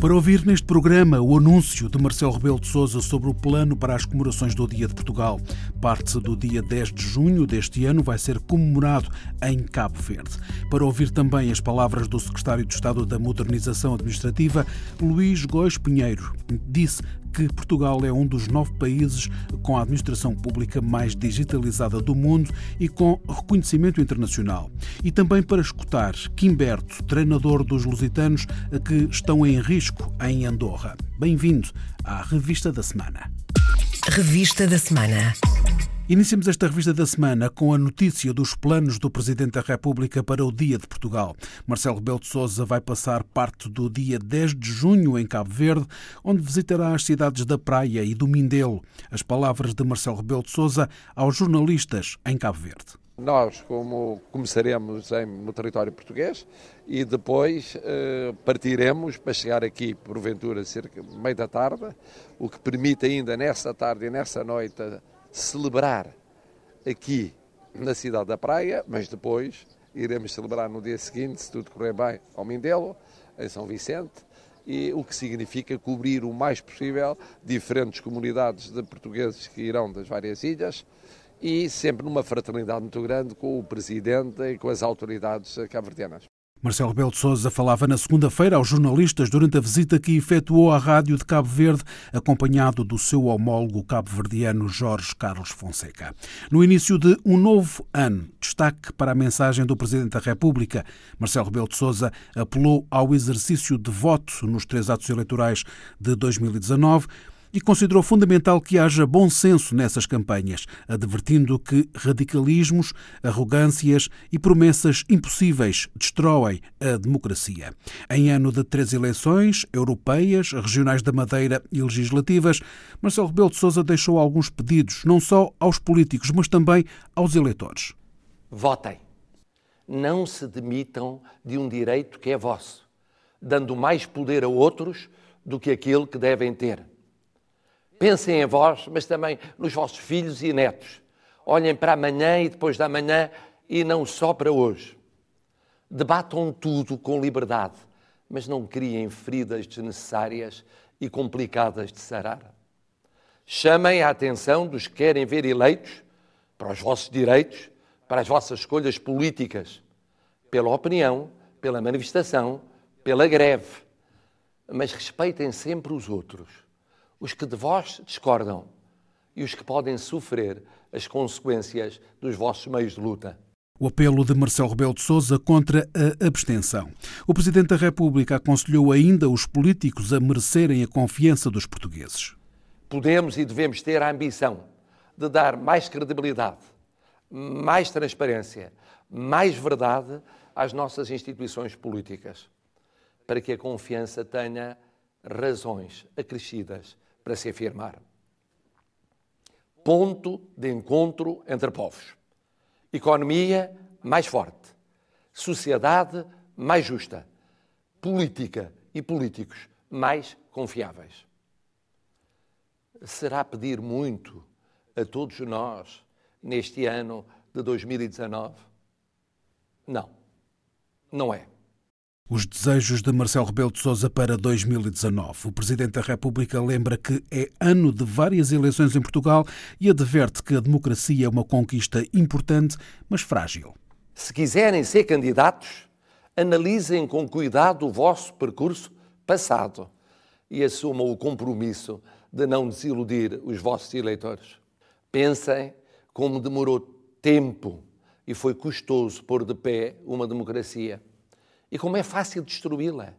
Para ouvir neste programa o anúncio de Marcelo Rebelo de Sousa sobre o plano para as comemorações do Dia de Portugal. Parte do dia 10 de junho deste ano vai ser comemorado em Cabo Verde. Para ouvir também as palavras do secretário de Estado da Modernização Administrativa, Luís Góis Pinheiro, disse que Portugal é um dos nove países com a administração pública mais digitalizada do mundo e com reconhecimento internacional. E também para escutar Quimberto, treinador dos lusitanos que estão em risco em Andorra. Bem-vindo à Revista da Semana. Revista da Semana. Iniciamos esta revista da semana com a notícia dos planos do Presidente da República para o Dia de Portugal. Marcelo Rebelo de Sousa vai passar parte do dia 10 de junho em Cabo Verde, onde visitará as cidades da Praia e do Mindelo. As palavras de Marcelo Rebelo de Sousa aos jornalistas em Cabo Verde. Nós, como começaremos em, no território português e depois eh, partiremos para chegar aqui, porventura, cerca de meia da tarde, o que permite ainda nessa tarde e nessa noite celebrar aqui na cidade da Praia, mas depois iremos celebrar no dia seguinte, se tudo correr bem, ao Mindelo, em São Vicente, e o que significa cobrir o mais possível diferentes comunidades de portugueses que irão das várias ilhas e sempre numa fraternidade muito grande com o Presidente e com as autoridades cabo-verdianas. Marcelo Belo de Souza falava na segunda-feira aos jornalistas durante a visita que efetuou à Rádio de Cabo Verde, acompanhado do seu homólogo cabo-verdiano Jorge Carlos Fonseca. No início de um novo ano, destaque para a mensagem do Presidente da República. Marcelo Rebelo de Souza apelou ao exercício de voto nos três atos eleitorais de 2019 e considerou fundamental que haja bom senso nessas campanhas, advertindo que radicalismos, arrogâncias e promessas impossíveis destroem a democracia. Em ano de três eleições, europeias, regionais da Madeira e legislativas, Marcelo Rebelo de Sousa deixou alguns pedidos, não só aos políticos, mas também aos eleitores. Votem. Não se demitam de um direito que é vosso, dando mais poder a outros do que aquele que devem ter. Pensem em vós, mas também nos vossos filhos e netos. Olhem para amanhã e depois da manhã e não só para hoje. Debatam tudo com liberdade, mas não criem feridas desnecessárias e complicadas de sarar. Chamem a atenção dos que querem ver eleitos para os vossos direitos, para as vossas escolhas políticas, pela opinião, pela manifestação, pela greve. Mas respeitem sempre os outros os que de vós discordam e os que podem sofrer as consequências dos vossos meios de luta. O apelo de Marcelo Rebelo de Sousa contra a abstenção. O Presidente da República aconselhou ainda os políticos a merecerem a confiança dos portugueses. Podemos e devemos ter a ambição de dar mais credibilidade, mais transparência, mais verdade às nossas instituições políticas, para que a confiança tenha razões acrescidas para se afirmar. Ponto de encontro entre povos. Economia mais forte. Sociedade mais justa. Política e políticos mais confiáveis. Será pedir muito a todos nós neste ano de 2019? Não, não é os desejos de Marcelo Rebelo de Sousa para 2019. O Presidente da República lembra que é ano de várias eleições em Portugal e adverte que a democracia é uma conquista importante, mas frágil. Se quiserem ser candidatos, analisem com cuidado o vosso percurso passado e assumam o compromisso de não desiludir os vossos eleitores. Pensem como demorou tempo e foi custoso pôr de pé uma democracia e como é fácil destruí-la.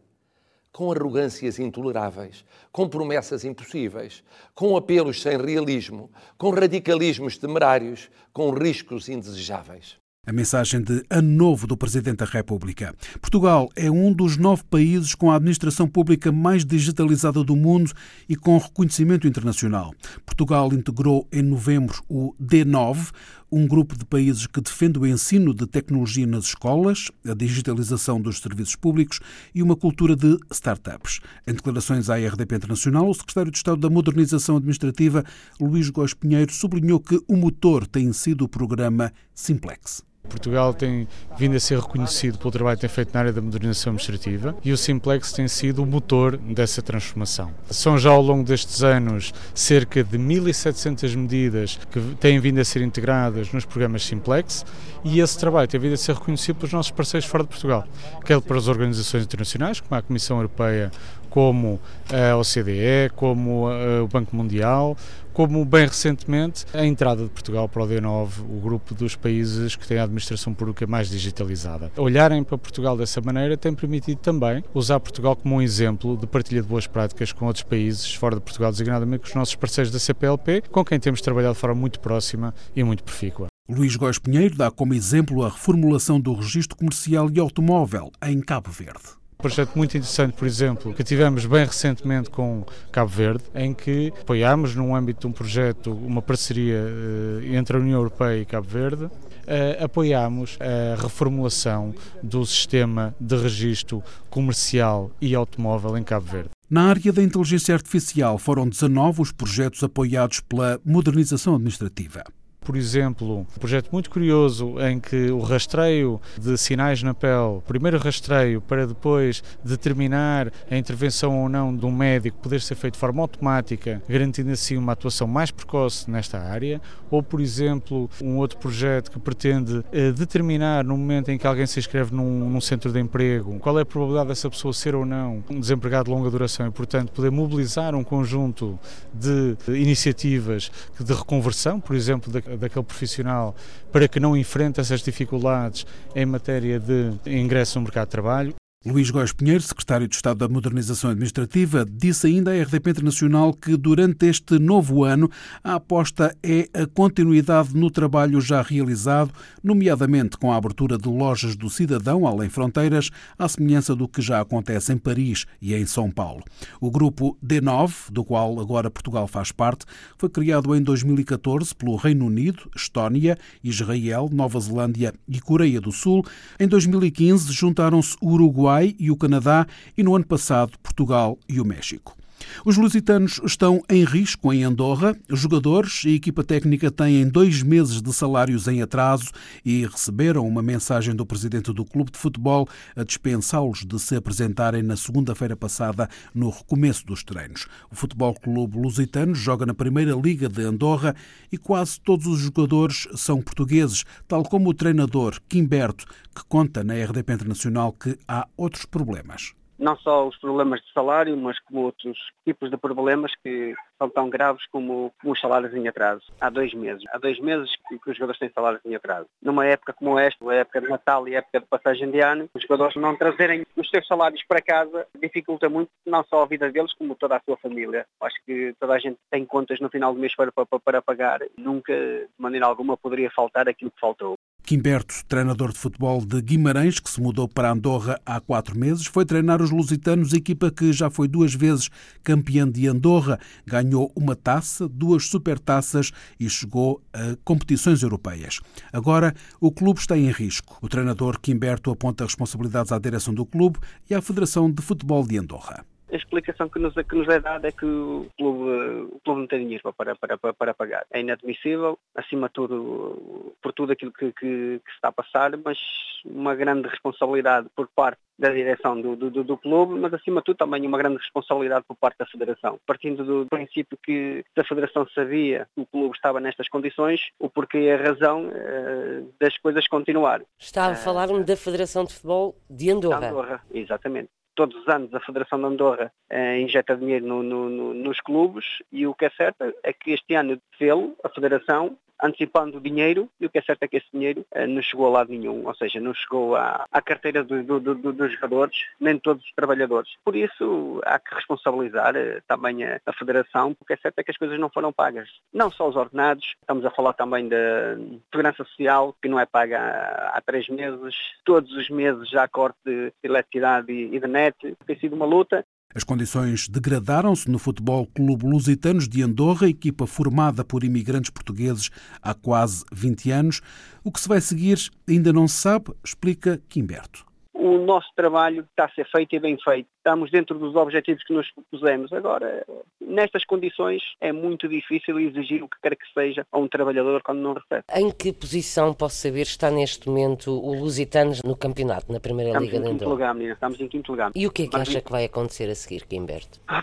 Com arrogâncias intoleráveis, com promessas impossíveis, com apelos sem realismo, com radicalismos temerários, com riscos indesejáveis. A mensagem de Ano Novo do Presidente da República. Portugal é um dos nove países com a administração pública mais digitalizada do mundo e com reconhecimento internacional. Portugal integrou em novembro o D9, um grupo de países que defende o ensino de tecnologia nas escolas, a digitalização dos serviços públicos e uma cultura de startups. Em declarações à RDP Internacional, o secretário de Estado da Modernização Administrativa, Luís Góes Pinheiro, sublinhou que o motor tem sido o programa Simplex. Portugal tem vindo a ser reconhecido pelo trabalho que tem feito na área da modernização administrativa e o Simplex tem sido o motor dessa transformação. São já ao longo destes anos cerca de 1.700 medidas que têm vindo a ser integradas nos programas Simplex e esse trabalho tem vindo a ser reconhecido pelos nossos parceiros fora de Portugal, quer as organizações internacionais, como a Comissão Europeia, como a OCDE, como o Banco Mundial, como bem recentemente a entrada de Portugal para o D9, o grupo dos países que têm a administração pública mais digitalizada. Olharem para Portugal dessa maneira tem permitido também usar Portugal como um exemplo de partilha de boas práticas com outros países fora de Portugal, designadamente com os nossos parceiros da CPLP, com quem temos trabalhado de forma muito próxima e muito profícua. Luís Góes Pinheiro dá como exemplo a reformulação do registro comercial e automóvel em Cabo Verde projeto muito interessante, por exemplo, que tivemos bem recentemente com Cabo Verde, em que apoiámos, num âmbito de um projeto, uma parceria eh, entre a União Europeia e Cabo Verde, Uh, apoiámos a reformulação do sistema de registro comercial e automóvel em Cabo Verde. Na área da inteligência artificial foram 19 os projetos apoiados pela modernização administrativa. Por exemplo, um projeto muito curioso em que o rastreio de sinais na pele, primeiro rastreio para depois determinar a intervenção ou não de um médico poder ser feito de forma automática, garantindo assim uma atuação mais precoce nesta área, ou por exemplo, um outro projeto que pretende eh, determinar no momento em que alguém se inscreve num, num centro de emprego, qual é a probabilidade dessa pessoa ser ou não um desempregado de longa duração e, portanto, poder mobilizar um conjunto de iniciativas de reconversão, por exemplo, daquele profissional para que não enfrente essas dificuldades em matéria de ingresso no mercado de trabalho. Luís Góes Pinheiro, secretário de Estado da Modernização Administrativa, disse ainda à RDP Internacional que durante este novo ano a aposta é a continuidade no trabalho já realizado, nomeadamente com a abertura de lojas do cidadão além fronteiras, à semelhança do que já acontece em Paris e em São Paulo. O grupo D9, do qual agora Portugal faz parte, foi criado em 2014 pelo Reino Unido, Estónia, Israel, Nova Zelândia e Coreia do Sul. Em 2015 juntaram-se Uruguai Uruguai e o Canadá e no ano passado Portugal e o México. Os lusitanos estão em risco em Andorra. Os jogadores e equipa técnica têm dois meses de salários em atraso e receberam uma mensagem do presidente do clube de futebol a dispensá-los de se apresentarem na segunda-feira passada no recomeço dos treinos. O Futebol Clube Lusitano joga na Primeira Liga de Andorra e quase todos os jogadores são portugueses, tal como o treinador Quimberto, que conta na RDP Internacional que há outros problemas não só os problemas de salário, mas como outros tipos de problemas que são tão graves como, os salários em atraso. Há dois meses. Há dois meses que, que os jogadores têm salários em atraso. Numa época como esta, a época de Natal e a época de passagem de ano, os jogadores não trazerem os seus salários para casa dificulta muito não só a vida deles, como toda a sua família. Acho que toda a gente tem contas no final do mês para, para, para pagar. Nunca, de maneira alguma, poderia faltar aquilo que faltou. Quimberto, treinador de futebol de Guimarães, que se mudou para Andorra há quatro meses, foi treinar os lusitanos, equipa que já foi duas vezes campeã de Andorra, ganhou uma taça, duas supertaças e chegou a competições europeias. Agora, o clube está em risco. O treinador Quimberto aponta responsabilidades à direção do clube e à Federação de Futebol de Andorra a explicação que nos, que nos é dada é que o clube, o clube não tem dinheiro para, para, para, para pagar. É inadmissível, acima de tudo, por tudo aquilo que, que, que, se está a passar, mas uma grande responsabilidade por parte da direção do, do, do, clube, mas acima de tudo também uma grande responsabilidade por parte da Federação. Partindo do princípio que a Federação sabia que o clube estava nestas condições, o porquê e a razão uh, das coisas continuar. Está a falar-me da Federação de Futebol de Andorra. Andorra, exatamente todos os anos a Federação de Andorra eh, injeta dinheiro no, no, no, nos clubes e o que é certo é que este ano fê-lo, a Federação, antecipando o dinheiro e o que é certo é que esse dinheiro eh, não chegou a lado nenhum, ou seja, não chegou à, à carteira do, do, do, dos jogadores, nem de todos os trabalhadores. Por isso há que responsabilizar eh, também a, a, Federação, porque é certo é que as coisas não foram pagas. Não só os ordenados, estamos a falar também da segurança social, que não é paga há, há três meses, todos os meses já corte de eletricidade e, e de net, tem sido uma luta As condições degradaram-se no Futebol Clube Lusitanos de Andorra, equipa formada por imigrantes portugueses há quase 20 anos. O que se vai seguir ainda não se sabe, explica Quimberto o nosso trabalho está a ser feito e bem feito. Estamos dentro dos objetivos que nos propusemos. Agora, nestas condições, é muito difícil exigir o que quer que seja a um trabalhador quando não recebe. Em que posição, posso saber, está neste momento o Lusitanos no campeonato, na Primeira Estamos Liga de Andorra? Lugar, menina. Estamos em quinto lugar. E o que é que Mas, acha que vai acontecer a seguir, Quimberto? Ah,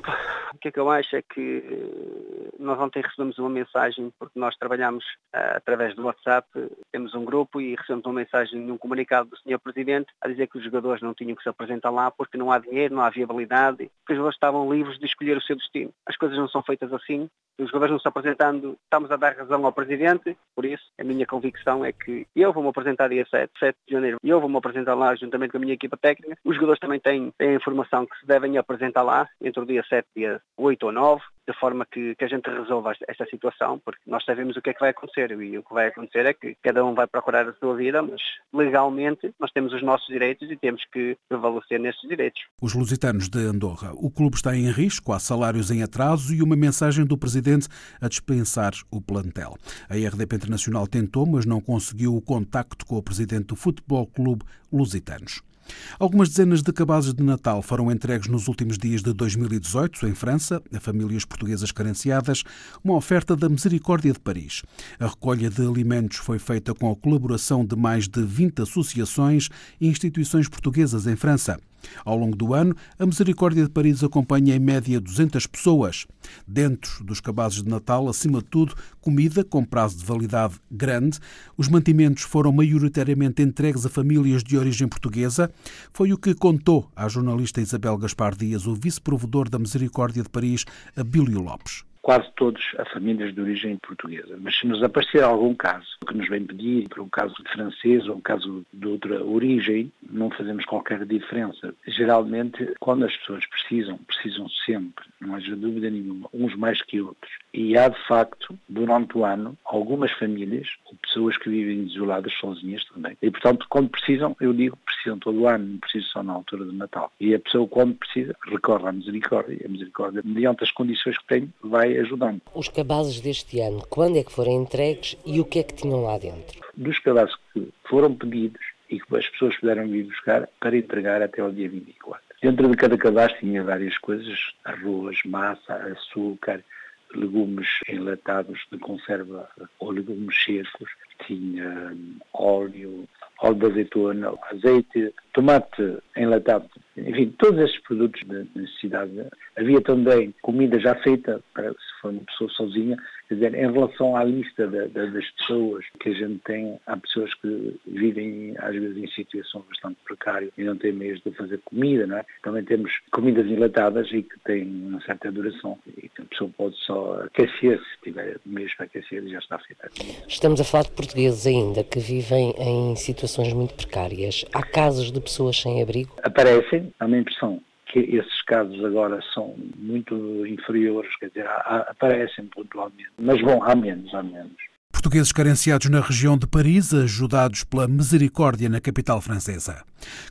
o que é que eu acho é que nós ontem recebemos uma mensagem, porque nós trabalhamos uh, através do WhatsApp, temos um grupo e recebemos uma mensagem num comunicado do Sr. Presidente a dizer que os jogadores não tinham que se apresentar lá porque não há dinheiro, não há viabilidade, que os jogadores estavam livres de escolher o seu destino. As coisas não são feitas assim. Os jogadores não se apresentando, estamos a dar razão ao Presidente, por isso a minha convicção é que eu vou-me apresentar dia 7, 7 de janeiro, e eu vou-me apresentar lá juntamente com a minha equipa técnica. Os jogadores também têm, têm a informação que se devem apresentar lá entre o dia 7 e dia 8 ou 9, de forma que, que a gente resolva esta situação, porque nós sabemos o que é que vai acontecer e o que vai acontecer é que cada um vai procurar a sua vida, mas legalmente nós temos os nossos direitos e temos que prevalecer nesses direitos. Os lusitanos de Andorra. O clube está em risco, há salários em atraso e uma mensagem do presidente a dispensar o plantel. A RDP Internacional tentou, mas não conseguiu o contacto com o presidente do Futebol Clube Lusitanos. Algumas dezenas de cabazes de Natal foram entregues nos últimos dias de 2018 em França, a famílias portuguesas carenciadas, uma oferta da Misericórdia de Paris. A recolha de alimentos foi feita com a colaboração de mais de 20 associações e instituições portuguesas em França. Ao longo do ano, a Misericórdia de Paris acompanha em média 200 pessoas. Dentro dos cabazes de Natal, acima de tudo, comida com prazo de validade grande. Os mantimentos foram maioritariamente entregues a famílias de origem portuguesa. Foi o que contou à jornalista Isabel Gaspar Dias, o vice-provedor da Misericórdia de Paris, Abílio Lopes quase todos a famílias de origem portuguesa. Mas se nos aparecer algum caso que nos vem pedir, por um caso francês ou um caso de outra origem, não fazemos qualquer diferença. Geralmente, quando as pessoas precisam, precisam sempre, não haja dúvida nenhuma, uns mais que outros. E há, de facto, durante o ano, algumas famílias, ou pessoas que vivem isoladas, sozinhas também. E, portanto, quando precisam, eu digo, precisam todo o ano, não precisam só na altura de Natal. E a pessoa, quando precisa, recorre à misericórdia. A misericórdia, mediante as condições que tem, vai ajudando. Os cabazes deste ano, quando é que foram entregues e o que é que tinham lá dentro? Dos cabazes que foram pedidos e que as pessoas puderam vir buscar para entregar até ao dia 24. Dentro de cada cadastro tinha várias coisas, arroz, massa, açúcar, legumes enlatados de conserva ou legumes secos, tinha óleo, óleo de azeitona, azeite, tomate enlatado, enfim, todos esses produtos de necessidade. Havia também comida já feita, para, for uma pessoa sozinha, quer dizer, em relação à lista da, da, das pessoas que a gente tem, há pessoas que vivem às vezes em situação bastante precária e não têm meios de fazer comida, não é? Também temos comidas enlatadas e que têm uma certa duração e que a pessoa pode só aquecer, se tiver meios para aquecer, já está feita. Estamos a falar de portugueses ainda que vivem em situações muito precárias. Há casos de pessoas sem abrigo? Aparecem, há uma impressão que esses casos agora são muito inferiores, quer dizer, aparecem pontualmente. Mas bom, há menos, há menos. Portugueses carenciados na região de Paris, ajudados pela Misericórdia na capital francesa.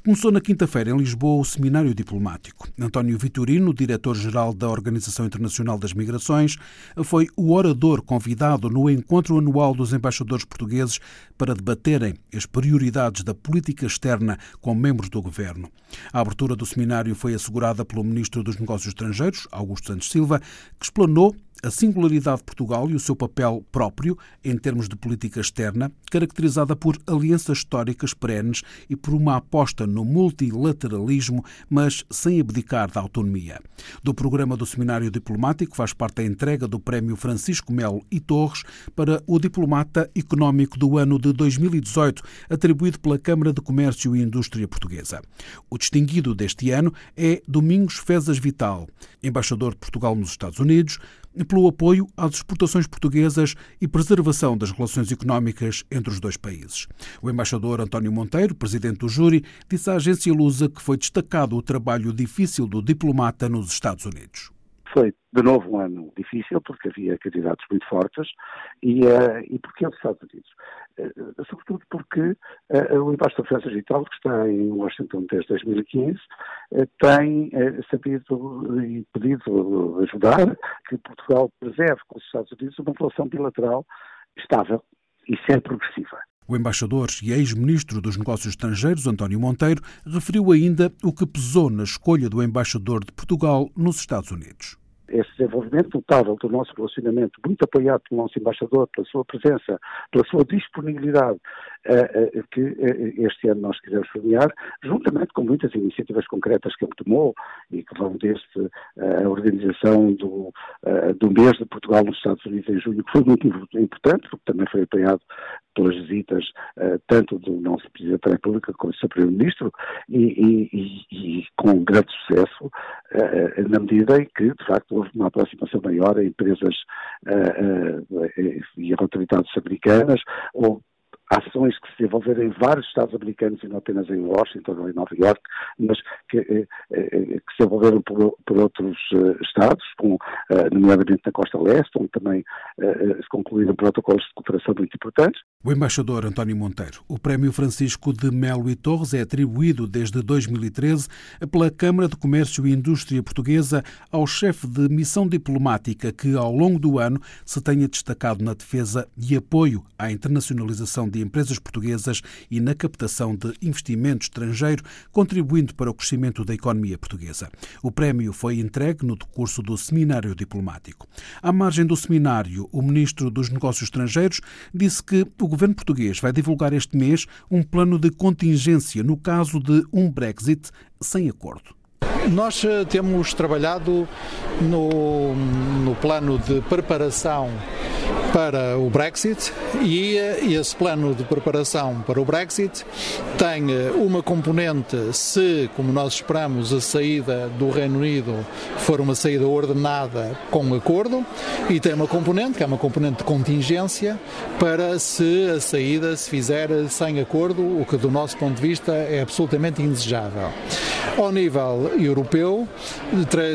Começou na quinta-feira em Lisboa o seminário diplomático. António Vitorino, diretor-geral da Organização Internacional das Migrações, foi o orador convidado no encontro anual dos embaixadores portugueses para debaterem as prioridades da política externa com membros do governo. A abertura do seminário foi assegurada pelo ministro dos Negócios Estrangeiros, Augusto Santos Silva, que explanou a singularidade de Portugal e o seu papel próprio em termos de política externa, caracterizada por alianças históricas perenes e por uma aposta no multilateralismo, mas sem abdicar da autonomia. Do programa do Seminário Diplomático faz parte a entrega do Prémio Francisco Melo e Torres para o Diplomata Económico do ano de 2018, atribuído pela Câmara de Comércio e Indústria Portuguesa. O distinguido deste ano é Domingos Fezas Vital, embaixador de Portugal nos Estados Unidos, pelo apoio às exportações portuguesas e preservação das relações económicas entre os dois países. O embaixador António Monteiro, presidente do júri, disse à agência Lusa que foi destacado o trabalho difícil do diplomata nos Estados Unidos Foi, de novo, um ano difícil, porque havia candidatos muito fortes, e, uh, e porque os Estados Unidos. Uh, sobretudo porque uh, o embaixador da França Digital, que está em Washington desde 2015, tem sabido e pedido ajudar que Portugal preserve com os Estados Unidos uma relação bilateral estável e sempre progressiva. O embaixador e ex-ministro dos Negócios Estrangeiros, António Monteiro, referiu ainda o que pesou na escolha do embaixador de Portugal nos Estados Unidos. Esse desenvolvimento notável do nosso relacionamento, muito apoiado pelo nosso embaixador, pela sua presença, pela sua disponibilidade, que uh, este ano nós quisemos sublinhar, juntamente com muitas iniciativas concretas que ele tomou e que vão desde a organização do, do mês de Portugal nos Estados Unidos em junho, que foi muito importante, porque também foi apoiado pelas visitas tanto do nosso Presidente da República como do seu Primeiro-Ministro e, e, e, com grande sucesso, na medida em que, de facto, houve uma aproximação maior a empresas e autoridades americanas, ou ações que se desenvolveram em vários Estados americanos e não apenas em Washington ou em Nova York, mas que, eh, eh, que se desenvolveram por, por outros uh, Estados, com, nomeadamente na Costa Leste, onde também se concluíram protocolos de cooperação muito importantes. O embaixador António Monteiro. O Prémio Francisco de Melo e Torres é atribuído desde 2013 pela Câmara de Comércio e Indústria Portuguesa ao chefe de missão diplomática que, ao longo do ano, se tenha destacado na defesa e apoio à internacionalização de empresas portuguesas e na captação de investimento estrangeiro, contribuindo para o crescimento da economia portuguesa. O prémio foi entregue no decurso do Seminário Diplomático. À margem do seminário, o ministro dos Negócios Estrangeiros disse que o governo português vai divulgar este mês um plano de contingência no caso de um Brexit sem acordo. Nós eh, temos trabalhado no, no plano de preparação para o Brexit e esse plano de preparação para o Brexit tem eh, uma componente se, como nós esperamos, a saída do Reino Unido for uma saída ordenada com acordo e tem uma componente, que é uma componente de contingência, para se a saída se fizer sem acordo, o que do nosso ponto de vista é absolutamente indesejável. Ao nível europeu,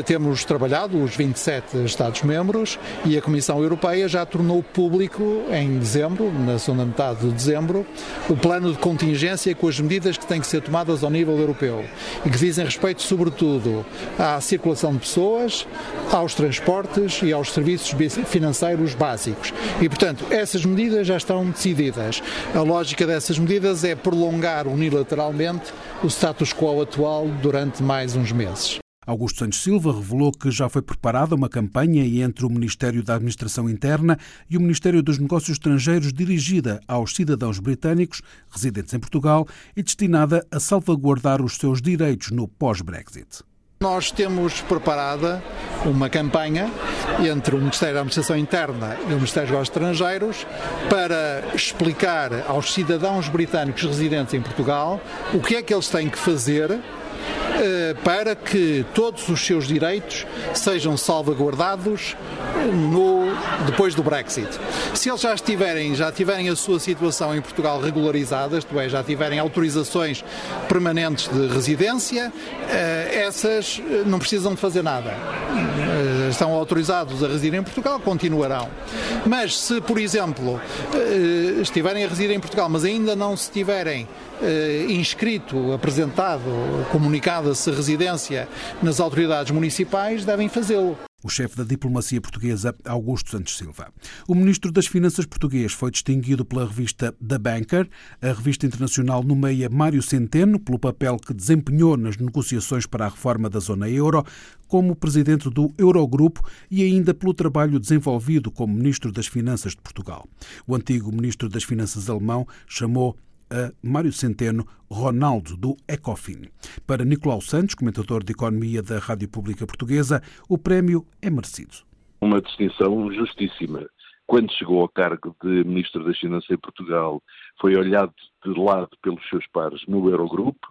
temos trabalhado os 27 Estados-membros e a Comissão Europeia já tornou público em dezembro, na segunda metade de dezembro, o plano de contingência com as medidas que têm que ser tomadas ao nível europeu e que dizem respeito, sobretudo, à circulação de pessoas, aos transportes e aos serviços financeiros básicos. E, portanto, essas medidas já estão decididas. A lógica dessas medidas é prolongar unilateralmente o status quo atual durante mais uns meses. Augusto Santos Silva revelou que já foi preparada uma campanha entre o Ministério da Administração Interna e o Ministério dos Negócios Estrangeiros dirigida aos cidadãos britânicos residentes em Portugal e destinada a salvaguardar os seus direitos no pós-Brexit. Nós temos preparada uma campanha entre o Ministério da Administração Interna e o Ministério dos Negócios Estrangeiros para explicar aos cidadãos britânicos residentes em Portugal o que é que eles têm que fazer para que todos os seus direitos sejam salvaguardados no, depois do Brexit. Se eles já estiverem, já tiverem a sua situação em Portugal regularizada, isto é, já tiverem autorizações permanentes de residência, eh, essas eh, não precisam de fazer nada. Estão autorizados a residir em Portugal, continuarão. Mas se, por exemplo, estiverem a residir em Portugal, mas ainda não se tiverem inscrito, apresentado, comunicado se residência nas autoridades municipais, devem fazê-lo o chefe da diplomacia portuguesa, Augusto Santos Silva. O ministro das Finanças português foi distinguido pela revista The Banker. A revista internacional nomeia Mário Centeno pelo papel que desempenhou nas negociações para a reforma da zona euro, como presidente do Eurogrupo e ainda pelo trabalho desenvolvido como ministro das Finanças de Portugal. O antigo ministro das Finanças alemão chamou a Mário Centeno Ronaldo, do Ecofin. Para Nicolau Santos, comentador de Economia da Rádio Pública Portuguesa, o prémio é merecido. Uma distinção justíssima. Quando chegou ao cargo de Ministro das Finanças em Portugal, foi olhado de lado pelos seus pares no Eurogrupo,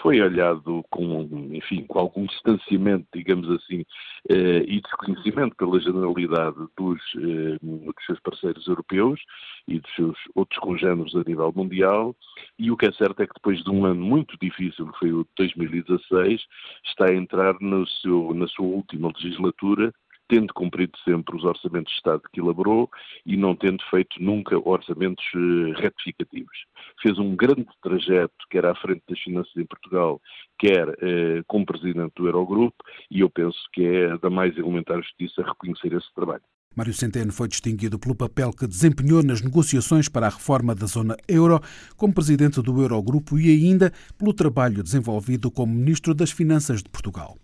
foi olhado com, enfim, com algum distanciamento, digamos assim, eh, e desconhecimento pela generalidade dos, eh, dos seus parceiros europeus e dos seus outros congêneros a nível mundial, e o que é certo é que depois de um ano muito difícil, que foi o de 2016, está a entrar seu, na sua última legislatura tendo cumprido sempre os orçamentos de Estado que elaborou e não tendo feito nunca orçamentos eh, retificativos. Fez um grande trajeto, quer à frente das finanças em Portugal, quer eh, como presidente do Eurogrupo, e eu penso que é da mais elementar justiça reconhecer esse trabalho. Mário Centeno foi distinguido pelo papel que desempenhou nas negociações para a reforma da zona euro como presidente do Eurogrupo e ainda pelo trabalho desenvolvido como ministro das Finanças de Portugal.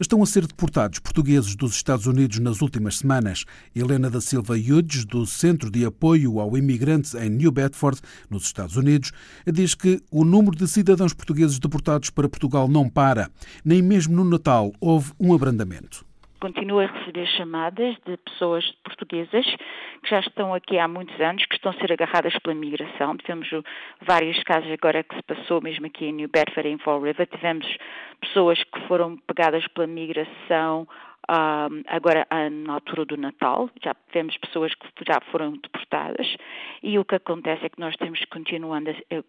Estão a ser deportados portugueses dos Estados Unidos nas últimas semanas. Helena da Silva Hughes, do Centro de Apoio ao Imigrantes em New Bedford, nos Estados Unidos, diz que o número de cidadãos portugueses deportados para Portugal não para. Nem mesmo no Natal houve um abrandamento continuo a receber chamadas de pessoas portuguesas que já estão aqui há muitos anos, que estão a ser agarradas pela migração. Tivemos vários casos agora que se passou mesmo aqui em New Bedford, em Fall River. Tivemos pessoas que foram pegadas pela migração um, agora na altura do Natal, já tivemos pessoas que já foram deportadas e o que acontece é que nós temos continuando a, eh,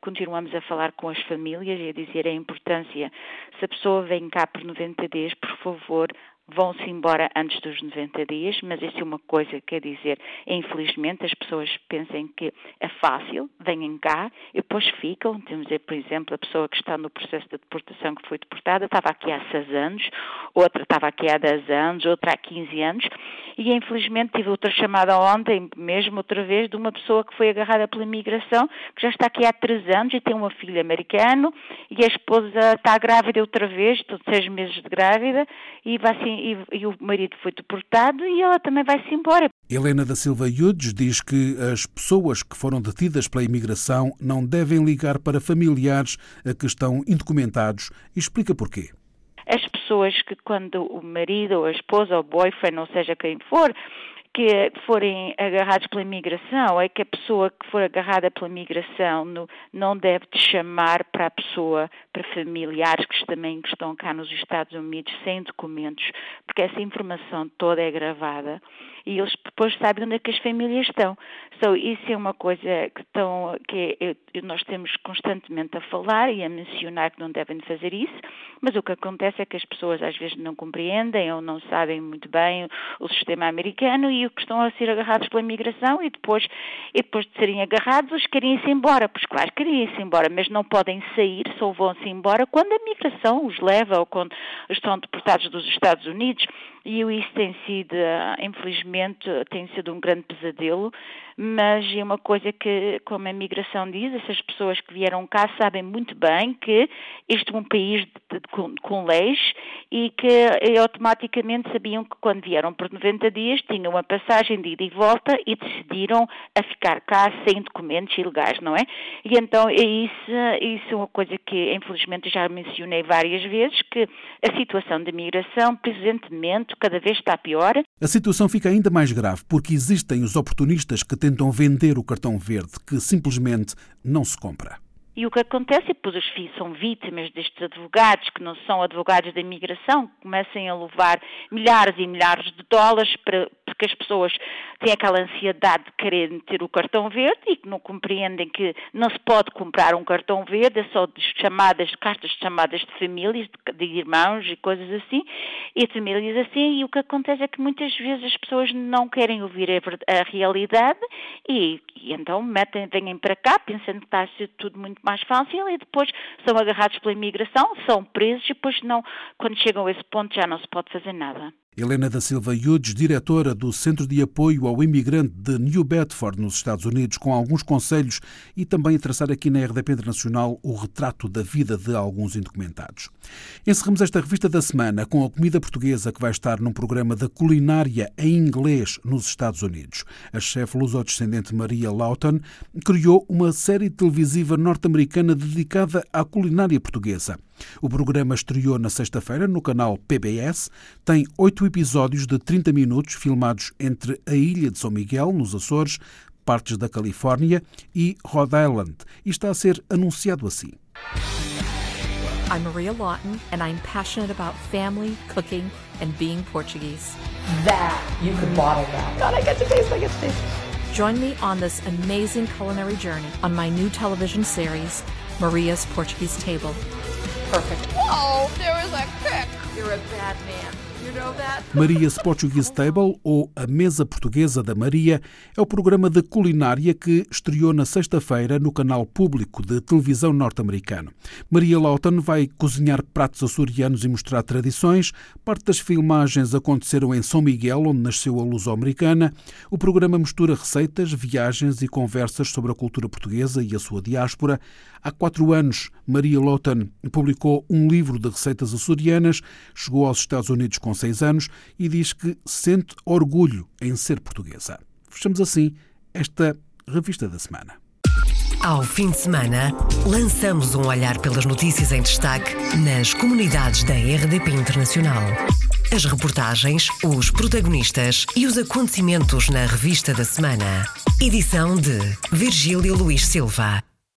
continuamos a falar com as famílias e a dizer a importância, se a pessoa vem cá por 90 dias, por favor, vão-se embora antes dos 90 dias, mas isso é uma coisa, quer dizer, infelizmente as pessoas pensam que é fácil, vêm cá e depois ficam. Temos, por exemplo, a pessoa que está no processo de deportação que foi deportada, estava aqui há 6 anos, outra estava aqui há 10 anos, outra há 15 anos, e infelizmente tive outra chamada ontem, mesmo outra vez, de uma pessoa que foi agarrada pela imigração, que já está aqui há 3 anos e tem uma filha americana, e a esposa está grávida outra vez, estou 6 meses de grávida, e vai assim e, e, o marido foi deportado e ela também vai-se embora. Helena da Silva Yudes diz que as pessoas que foram detidas pela imigração não devem ligar para familiares a que estão indocumentados e explica porquê. As pessoas que quando o marido ou a esposa ou o boyfriend, ou seja quem for, que forem agarrados pela imigração é que a pessoa que for agarrada pela imigração no, não deve chamar para a pessoa, para familiares que também estão cá nos Estados Unidos sem documentos, porque essa informação toda é gravada e eles depois sabem onde é que as famílias estão. So, isso é uma coisa que, estão, que nós temos constantemente a falar e a mencionar que não devem fazer isso, mas o que acontece é que as pessoas às vezes não compreendem ou não sabem muito bem o sistema americano e o que estão a ser agarrados pela imigração e depois, e depois de serem agarrados, eles querem ir-se embora. Pois claro, querem ir-se embora, mas não podem sair, só vão-se embora quando a migração os leva ou quando estão deportados dos Estados Unidos. E isso tem sido, infelizmente, tem sido um grande pesadelo mas é uma coisa que, como a migração diz, essas pessoas que vieram cá sabem muito bem que este é um país de, de, com, com, leis e que e automaticamente sabiam que quando vieram por 90 dias tinham uma passagem de ida e volta e decidiram a ficar cá sem documentos ilegais, não é? E então é isso, isso é uma coisa que infelizmente já mencionei várias vezes, que a situação de migração presentemente cada vez está pior. A situação fica ainda mais grave porque existem os oportunistas que tentam vender o cartão verde, que simplesmente não se compra. E o que acontece é que os filhos são vítimas destes advogados, que não são advogados da imigração, que começam a levar milhares e milhares de dólares para, porque as pessoas têm aquela ansiedade de querer ter o cartão verde e que não compreendem que não se pode comprar um cartão verde, é só de chamadas, cartas de chamadas de famílias, de, de irmãos e coisas assim, e famílias assim, e o que acontece é que muitas vezes as pessoas não querem ouvir a, a realidade e, e, então metem, vêm para cá pensando que está a ser tudo muito mais fácil e depois são agarrados pela imigração, são presos e depois não, quando chegam a esse ponto já não se pode fazer nada. Helena da Silva Yudes, diretora do Centro de Apoio ao Imigrante de New Bedford, nos Estados Unidos, com alguns conselhos e também a traçar aqui na RDP Internacional o retrato da vida de alguns indocumentados. Encerramos esta revista da semana com a comida portuguesa que vai estar num programa da culinária em inglês nos Estados Unidos. A chefe luso-descendente Maria Lawton criou uma série televisiva norte-americana dedicada à culinária portuguesa. O programa estreou na sexta-feira no canal PBS. Tem oito episódios de 30 minutos filmados entre a ilha de São Miguel, nos Açores, partes da Califórnia e Rhode Island e está a ser anunciado assim. I'm Maria Lawton and I'm passionate about family, cooking and being Portuguese. That you could bottle that. God, I get to taste, I get to taste. Join me on this amazing culinary journey on my new television series, Maria's Portuguese Table. Perfect. Whoa, there was a kick. You're a bad man. You know that? Maria's Portuguese Table, ou A Mesa Portuguesa da Maria, é o programa de culinária que estreou na sexta-feira no canal público de televisão norte-americano. Maria Lawton vai cozinhar pratos açorianos e mostrar tradições. Parte das filmagens aconteceram em São Miguel, onde nasceu a luso-americana. O programa mistura receitas, viagens e conversas sobre a cultura portuguesa e a sua diáspora. Há quatro anos, Maria Lawton publicou um livro de receitas açorianas, chegou aos Estados Unidos com seis anos e diz que sente orgulho em ser portuguesa. Fechamos assim esta revista da semana. Ao fim de semana, lançamos um olhar pelas notícias em destaque nas comunidades da RDP Internacional. As reportagens, os protagonistas e os acontecimentos na revista da semana. Edição de Virgílio Luís Silva.